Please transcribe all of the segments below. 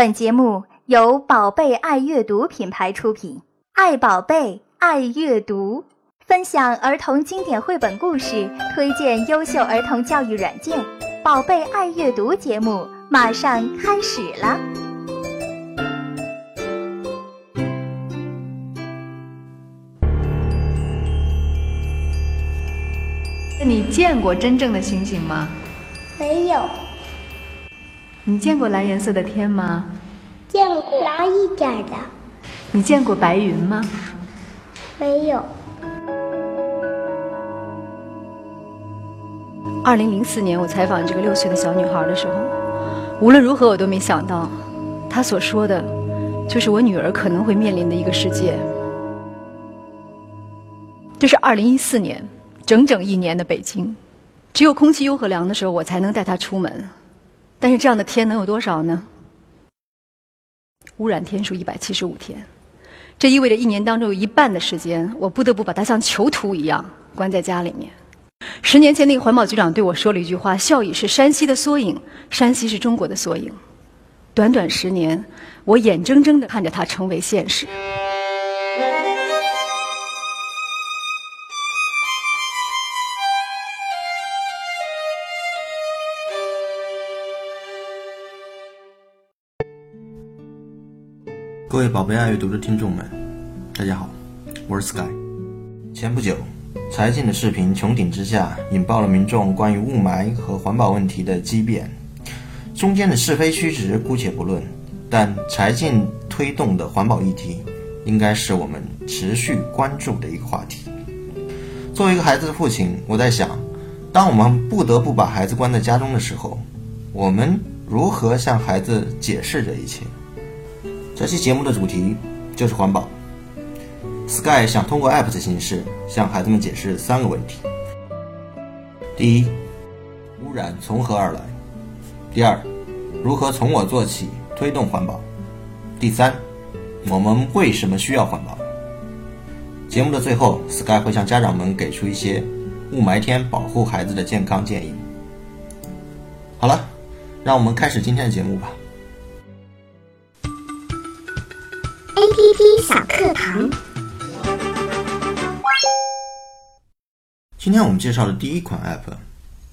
本节目由宝贝爱阅读品牌出品，爱宝贝，爱阅读，分享儿童经典绘本故事，推荐优秀儿童教育软件。宝贝爱阅读节目马上开始了。你见过真正的星星吗？没有。你见过蓝颜色的天吗？见过蓝一点的。你见过白云吗？没有。二零零四年，我采访这个六岁的小女孩的时候，无论如何我都没想到，她所说的，就是我女儿可能会面临的一个世界。这是二零一四年。整整一年的北京，只有空气优和凉的时候，我才能带她出门。但是这样的天能有多少呢？污染天数一百七十五天，这意味着一年当中有一半的时间，我不得不把它像囚徒一样关在家里面。十年前，那个环保局长对我说了一句话：“孝义是山西的缩影，山西是中国的缩影。”短短十年，我眼睁睁的看着它成为现实。各位宝贝爱阅读的听众们，大家好，我是 Sky。前不久，柴静的视频穹顶之下引爆了民众关于雾霾和环保问题的激辩。中间的是非曲直姑且不论，但柴静推动的环保议题，应该是我们持续关注的一个话题。作为一个孩子的父亲，我在想，当我们不得不把孩子关在家中的时候，我们如何向孩子解释这一切？这期节目的主题就是环保。Sky 想通过 App 的形式向孩子们解释三个问题：第一，污染从何而来；第二，如何从我做起推动环保；第三，我们为什么需要环保？节目的最后，Sky 会向家长们给出一些雾霾天保护孩子的健康建议。好了，让我们开始今天的节目吧。APP 小课堂。今天我们介绍的第一款 App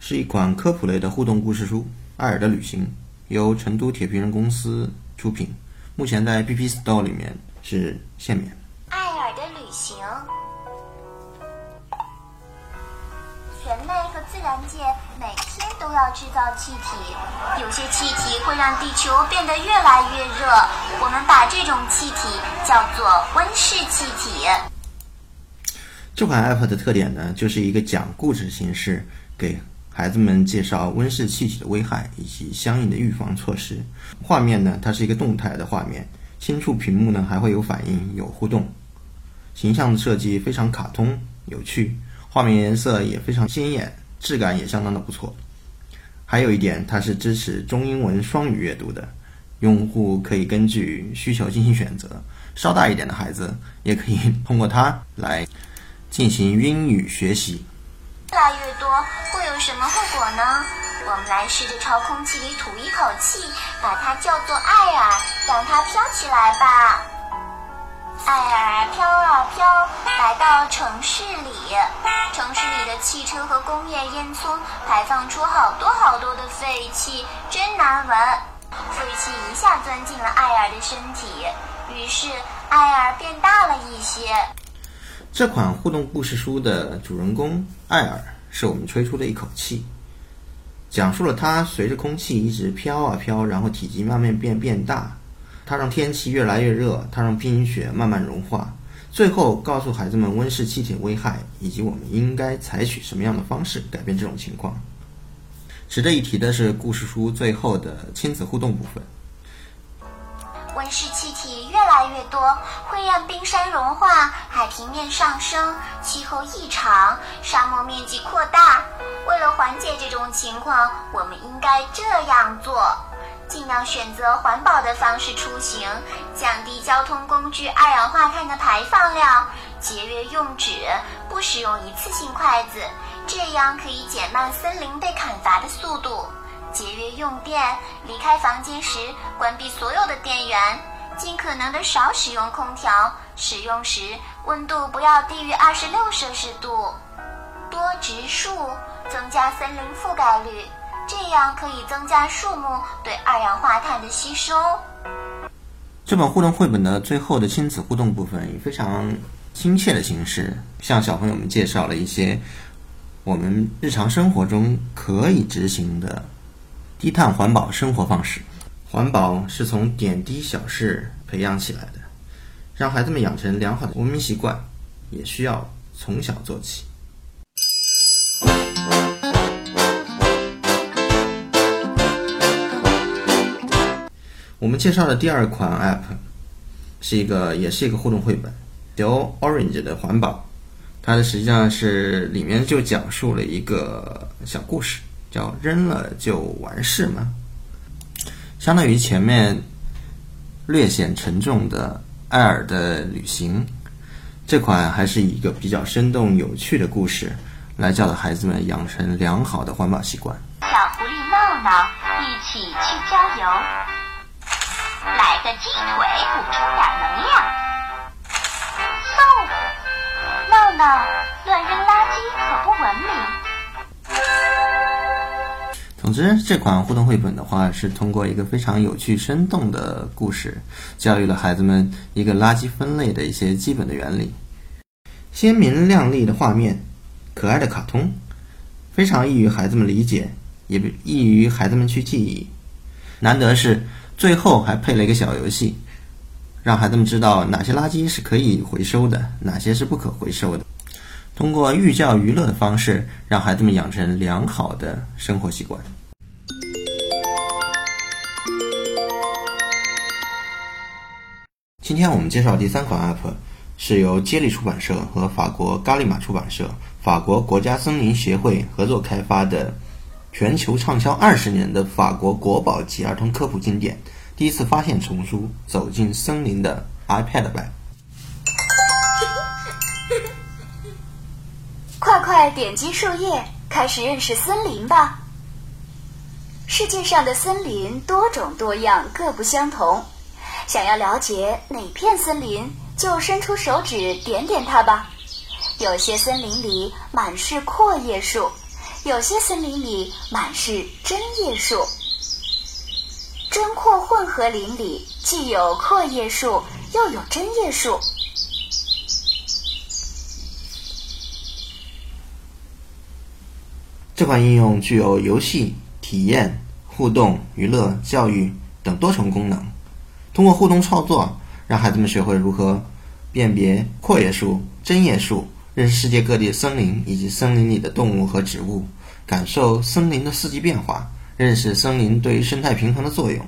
是一款科普类的互动故事书《艾尔的旅行》，由成都铁皮人公司出品，目前在 App Store 里面是限免。艾尔的旅行。自然界每天都要制造气体，有些气体会让地球变得越来越热，我们把这种气体叫做温室气体。这款 App 的特点呢，就是一个讲故事形式，给孩子们介绍温室气体的危害以及相应的预防措施。画面呢，它是一个动态的画面，轻触屏幕呢还会有反应、有互动，形象的设计非常卡通有趣。画面颜色也非常鲜艳，质感也相当的不错。还有一点，它是支持中英文双语阅读的，用户可以根据需求进行选择。稍大一点的孩子也可以通过它来进行英语学习。越来越多会有什么后果呢？我们来试着朝空气里吐一口气，把它叫做艾尔，让它飘起来吧。艾尔飘啊飘，来到城市里。城市里的汽车和工业烟囱排放出好多好多的废气，真难闻。废气一下钻进了艾尔的身体，于是艾尔变大了一些。这款互动故事书的主人公艾尔是我们吹出的一口气，讲述了他随着空气一直飘啊飘，然后体积慢慢变变大。它让天气越来越热，它让冰雪慢慢融化，最后告诉孩子们温室气体危害以及我们应该采取什么样的方式改变这种情况。值得一提的是，故事书最后的亲子互动部分。温室气体越来越多，会让冰山融化，海平面上升，气候异常，沙漠面积扩大。为了缓解这种情况，我们应该这样做。尽量选择环保的方式出行，降低交通工具二氧化碳的排放量，节约用纸，不使用一次性筷子，这样可以减慢森林被砍伐的速度。节约用电，离开房间时关闭所有的电源，尽可能的少使用空调，使用时温度不要低于二十六摄氏度。多植树，增加森林覆盖率，这样可以增加树木对二氧化碳的吸收。这本互动绘本的最后的亲子互动部分以非常亲切的形式，向小朋友们介绍了一些我们日常生活中可以执行的低碳环保生活方式。环保是从点滴小事培养起来的，让孩子们养成良好的文明习惯，也需要从小做起。我们介绍的第二款 App 是一个，也是一个互动绘本，由 Orange 的环保，它的实际上是里面就讲述了一个小故事，叫“扔了就完事吗”，相当于前面略显沉重的《艾尔的旅行》，这款还是一个比较生动有趣的故事来教导孩子们养成良好的环保习惯。小狐狸闹闹一起去郊游。来个鸡腿，补充点能量。嗖！闹闹，乱扔垃圾可不文明。总之，这款互动绘本的话，是通过一个非常有趣、生动的故事，教育了孩子们一个垃圾分类的一些基本的原理。鲜明亮丽的画面，可爱的卡通，非常易于孩子们理解，也易于孩子们去记忆。难得是。最后还配了一个小游戏，让孩子们知道哪些垃圾是可以回收的，哪些是不可回收的。通过寓教于乐的方式，让孩子们养成良好的生活习惯。今天我们介绍第三款 App，是由接力出版社和法国伽利玛出版社、法国国家森林协会合作开发的。全球畅销二十年的法国国宝级儿童科普经典，第一次发现丛书，走进森林的 iPad 版。快快点击树叶，开始认识森林吧。世界上的森林多种多样，各不相同。想要了解哪片森林，就伸出手指点点它吧。有些森林里满是阔叶树。有些森林里满是针叶树，针阔混合林里既有阔叶树，又有针叶树。这款应用具有游戏、体验、互动、娱乐、教育等多重功能。通过互动操作，让孩子们学会如何辨别阔叶树、针叶树。认识世界各地的森林以及森林里的动物和植物，感受森林的四季变化，认识森林对于生态平衡的作用。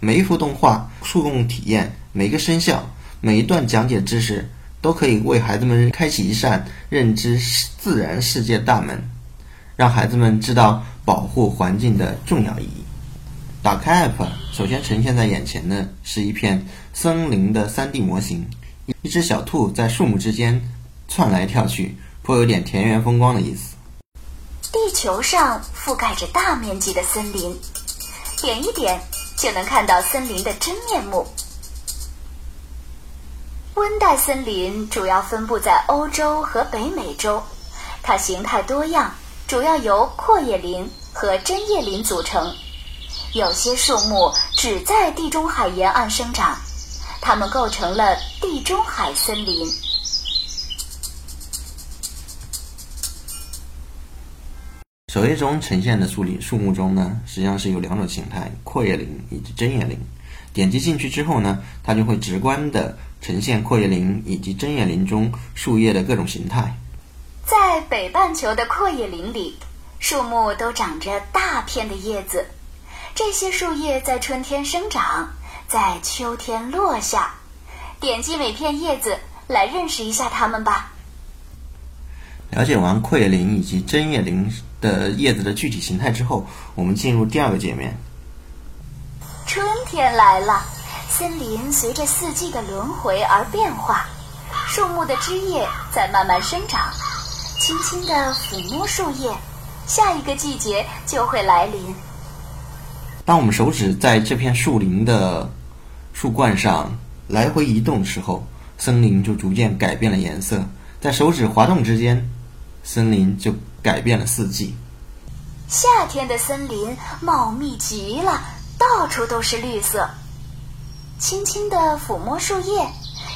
每一幅动画、触动体验、每一个声效、每一段讲解知识，都可以为孩子们开启一扇认知自然世界大门，让孩子们知道保护环境的重要意义。打开 App，首先呈现在眼前的是一片森林的 3D 模型，一只小兔在树木之间。窜来跳去，颇有点田园风光的意思。地球上覆盖着大面积的森林，点一点就能看到森林的真面目。温带森林主要分布在欧洲和北美洲，它形态多样，主要由阔叶林和针叶林组成。有些树木只在地中海沿岸生长，它们构成了地中海森林。首页中呈现的树林树木中呢，实际上是有两种形态：阔叶林以及针叶林。点击进去之后呢，它就会直观的呈现阔叶林以及针叶林中树叶的各种形态。在北半球的阔叶林里，树木都长着大片的叶子，这些树叶在春天生长，在秋天落下。点击每片叶子来认识一下它们吧。了解完阔叶林以及针叶林。的叶子的具体形态之后，我们进入第二个界面。春天来了，森林随着四季的轮回而变化，树木的枝叶在慢慢生长，轻轻地抚摸树叶，下一个季节就会来临。当我们手指在这片树林的树冠上来回移动的时候，森林就逐渐改变了颜色。在手指滑动之间，森林就改变了四季。夏天的森林茂密极了，到处都是绿色。轻轻地抚摸树叶，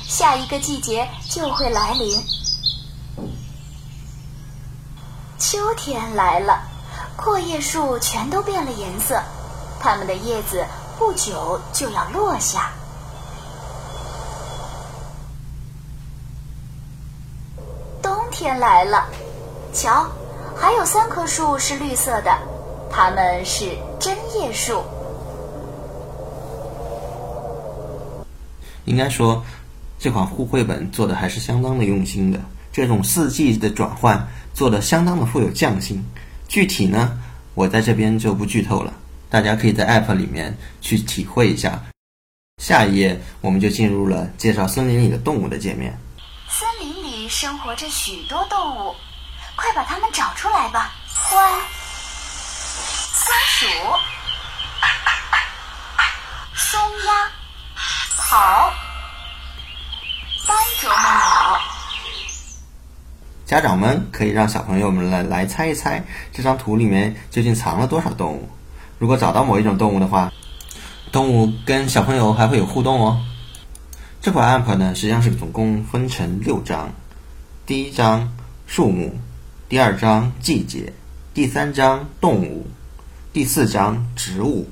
下一个季节就会来临。秋天来了，阔叶树全都变了颜色，它们的叶子不久就要落下。冬天来了，瞧，还有三棵树是绿色的，它们是针叶树。应该说，这款绘绘本做的还是相当的用心的。这种四季的转换做的相当的富有匠心。具体呢，我在这边就不剧透了，大家可以在 App 里面去体会一下。下一页我们就进入了介绍森林里的动物的界面。森林里生活着许多动物，快把它们找出来吧！獾、松鼠、松鸭，好、斑啄木鸟。家长们可以让小朋友们来来猜一猜，这张图里面究竟藏了多少动物。如果找到某一种动物的话，动物跟小朋友还会有互动哦。这款 app 呢，实际上是总共分成六章，第一章树木，第二章季节，第三章动物，第四章植物，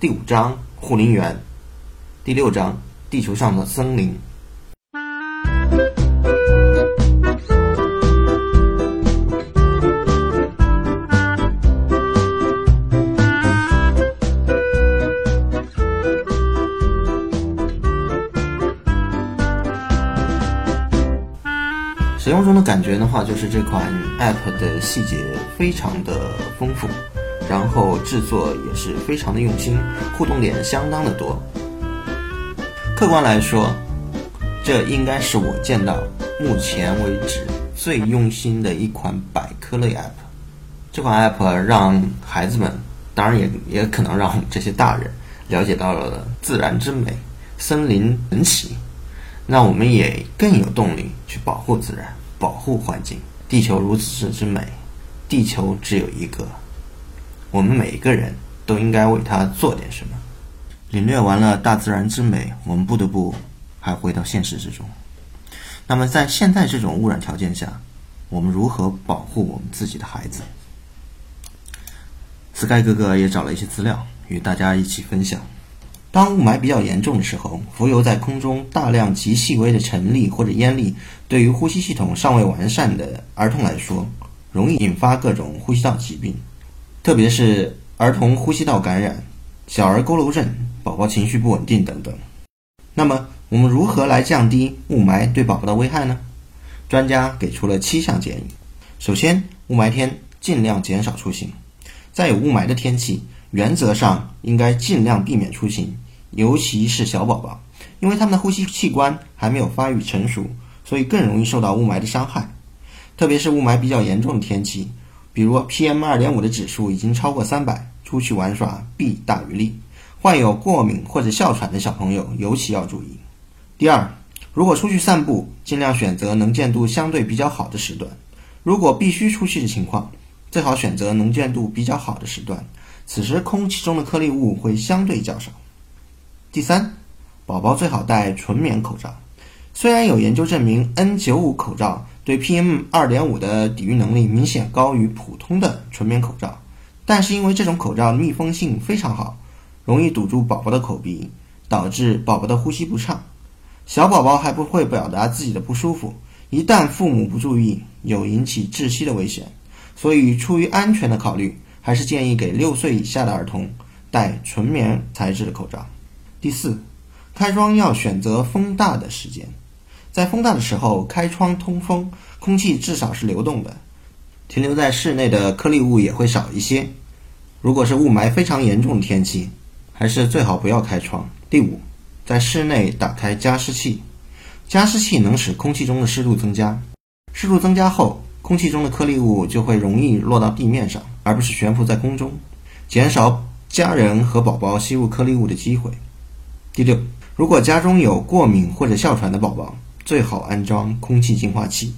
第五章护林员，第六章地球上的森林。使用中的感觉的话，就是这款 App 的细节非常的丰富，然后制作也是非常的用心，互动点相当的多。客观来说，这应该是我见到目前为止最用心的一款百科类 App。这款 App 让孩子们，当然也也可能让这些大人了解到了自然之美、森林神奇。让我们也更有动力去保护自然、保护环境。地球如此之美，地球只有一个，我们每一个人都应该为它做点什么。领略完了大自然之美，我们不得不还回到现实之中。那么，在现在这种污染条件下，我们如何保护我们自己的孩子？Sky 哥哥也找了一些资料，与大家一起分享。当雾霾比较严重的时候，浮游在空中大量极细微的尘粒或者烟粒，对于呼吸系统尚未完善的儿童来说，容易引发各种呼吸道疾病，特别是儿童呼吸道感染、小儿佝偻症、宝宝情绪不稳定等等。那么，我们如何来降低雾霾对宝宝的危害呢？专家给出了七项建议。首先，雾霾天尽量减少出行，在有雾霾的天气，原则上应该尽量避免出行。尤其是小宝宝，因为他们的呼吸器官还没有发育成熟，所以更容易受到雾霾的伤害。特别是雾霾比较严重的天气，比如 PM 二点五的指数已经超过三百，出去玩耍弊大于利。患有过敏或者哮喘的小朋友尤其要注意。第二，如果出去散步，尽量选择能见度相对比较好的时段。如果必须出去的情况，最好选择能见度比较好的时段，此时空气中的颗粒物会相对较少。第三，宝宝最好戴纯棉口罩。虽然有研究证明 N95 口罩对 PM 2.5的抵御能力明显高于普通的纯棉口罩，但是因为这种口罩密封性非常好，容易堵住宝宝的口鼻，导致宝宝的呼吸不畅。小宝宝还不会表达自己的不舒服，一旦父母不注意，有引起窒息的危险。所以出于安全的考虑，还是建议给六岁以下的儿童戴纯棉材质的口罩。第四，开窗要选择风大的时间，在风大的时候开窗通风，空气至少是流动的，停留在室内的颗粒物也会少一些。如果是雾霾非常严重的天气，还是最好不要开窗。第五，在室内打开加湿器，加湿器能使空气中的湿度增加，湿度增加后，空气中的颗粒物就会容易落到地面上，而不是悬浮在空中，减少。家人和宝宝吸入颗粒物的机会。第六，如果家中有过敏或者哮喘的宝宝，最好安装空气净化器。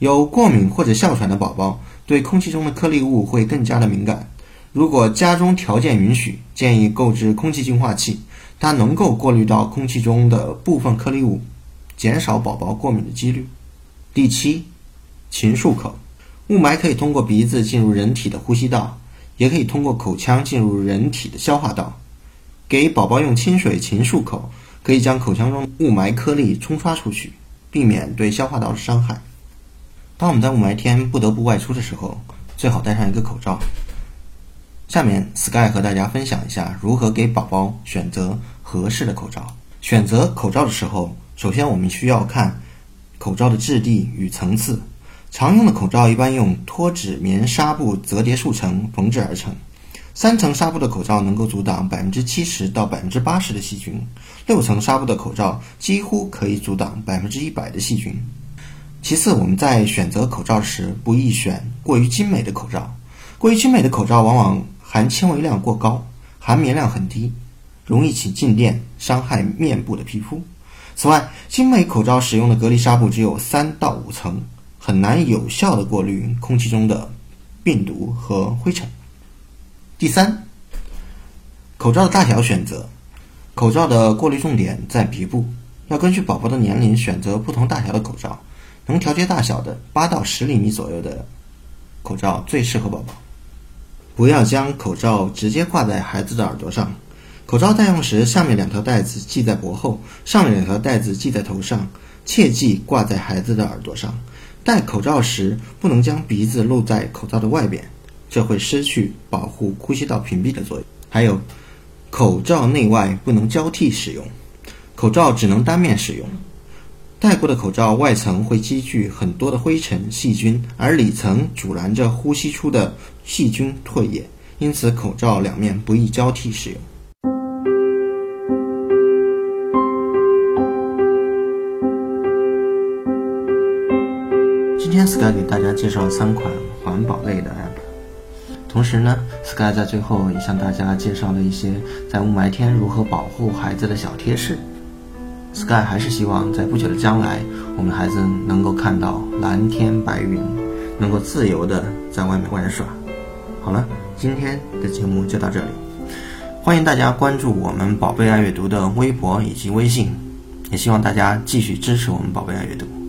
有过敏或者哮喘的宝宝对空气中的颗粒物会更加的敏感。如果家中条件允许，建议购置空气净化器，它能够过滤到空气中的部分颗粒物，减少宝宝过敏的几率。第七，勤漱口。雾霾可以通过鼻子进入人体的呼吸道，也可以通过口腔进入人体的消化道。给宝宝用清水勤漱口，可以将口腔中雾霾颗粒冲刷出去，避免对消化道的伤害。当我们在雾霾天不得不外出的时候，最好戴上一个口罩。下面，Sky 和大家分享一下如何给宝宝选择合适的口罩。选择口罩的时候，首先我们需要看口罩的质地与层次。常用的口罩一般用脱脂棉纱布折叠数层缝制而成。三层纱布的口罩能够阻挡百分之七十到百分之八十的细菌，六层纱布的口罩几乎可以阻挡百分之一百的细菌。其次，我们在选择口罩时不宜选过于精美的口罩。过于精美的口罩往往含纤维量过高，含棉量很低，容易起静电，伤害面部的皮肤。此外，精美口罩使用的隔离纱布只有三到五层。很难有效的过滤空气中的病毒和灰尘。第三，口罩的大小选择，口罩的过滤重点在鼻部，要根据宝宝的年龄选择不同大小的口罩，能调节大小的八到十厘米左右的口罩最适合宝宝。不要将口罩直接挂在孩子的耳朵上，口罩戴用时，下面两条带子系在脖后，上面两条带子系在头上，切忌挂在孩子的耳朵上。戴口罩时不能将鼻子露在口罩的外边，这会失去保护呼吸道屏蔽的作用。还有，口罩内外不能交替使用，口罩只能单面使用。戴过的口罩外层会积聚很多的灰尘细菌，而里层阻拦着呼吸出的细菌唾液，因此口罩两面不宜交替使用。今天 Sky 给大家介绍三款环保类的同时呢，Sky 在最后也向大家介绍了一些在雾霾天如何保护孩子的小贴士。Sky 还是希望在不久的将来，我们的孩子能够看到蓝天白云，能够自由的在外面玩耍。好了，今天的节目就到这里，欢迎大家关注我们宝贝爱阅读的微博以及微信，也希望大家继续支持我们宝贝爱阅读。